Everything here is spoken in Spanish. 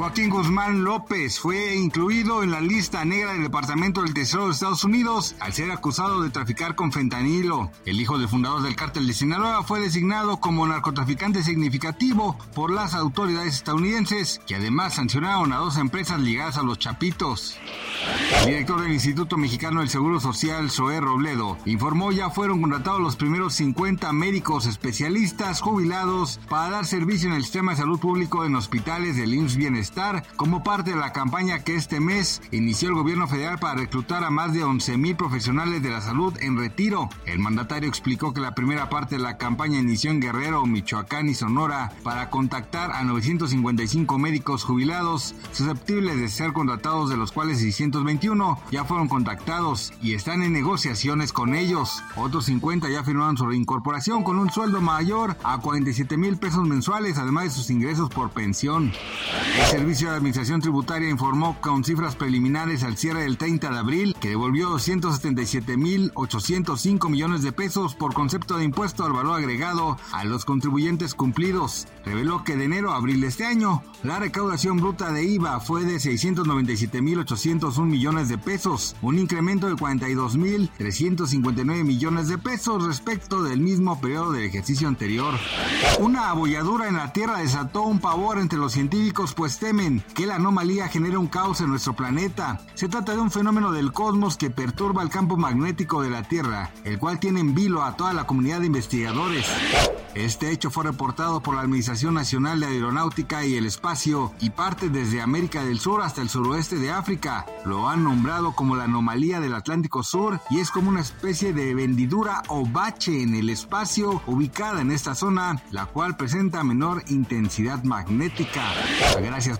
Joaquín Guzmán López fue incluido en la lista negra del Departamento del Tesoro de Estados Unidos al ser acusado de traficar con fentanilo. El hijo del fundador del cártel de Sinaloa fue designado como narcotraficante significativo por las autoridades estadounidenses, que además sancionaron a dos empresas ligadas a los Chapitos. El director del Instituto Mexicano del Seguro Social, Zoé Robledo, informó ya fueron contratados los primeros 50 médicos especialistas jubilados para dar servicio en el sistema de salud público en hospitales del IMSS Bienestar como parte de la campaña que este mes inició el gobierno federal para reclutar a más de 11 mil profesionales de la salud en retiro. El mandatario explicó que la primera parte de la campaña inició en Guerrero, Michoacán y Sonora para contactar a 955 médicos jubilados susceptibles de ser contratados, de los cuales 621 ya fueron contactados y están en negociaciones con ellos. Otros 50 ya firmaron su reincorporación con un sueldo mayor a 47 mil pesos mensuales, además de sus ingresos por pensión. Servicio de Administración Tributaria informó con cifras preliminares al cierre del 30 de abril que devolvió 277.805 millones de pesos por concepto de impuesto al valor agregado a los contribuyentes cumplidos. Reveló que de enero a abril de este año, la recaudación bruta de IVA fue de 697.801 millones de pesos, un incremento de 42.359 millones de pesos respecto del mismo periodo del ejercicio anterior. Una abolladura en la Tierra desató un pavor entre los científicos pues temen que la anomalía genere un caos en nuestro planeta. Se trata de un fenómeno del cosmos que perturba el campo magnético de la Tierra, el cual tiene en vilo a toda la comunidad de investigadores. Este hecho fue reportado por la Administración Nacional de Aeronáutica y el Espacio y parte desde América del Sur hasta el suroeste de África. Lo han nombrado como la anomalía del Atlántico Sur y es como una especie de vendidura o bache en el espacio ubicada en esta zona, la cual presenta menor intensidad magnética. Gracias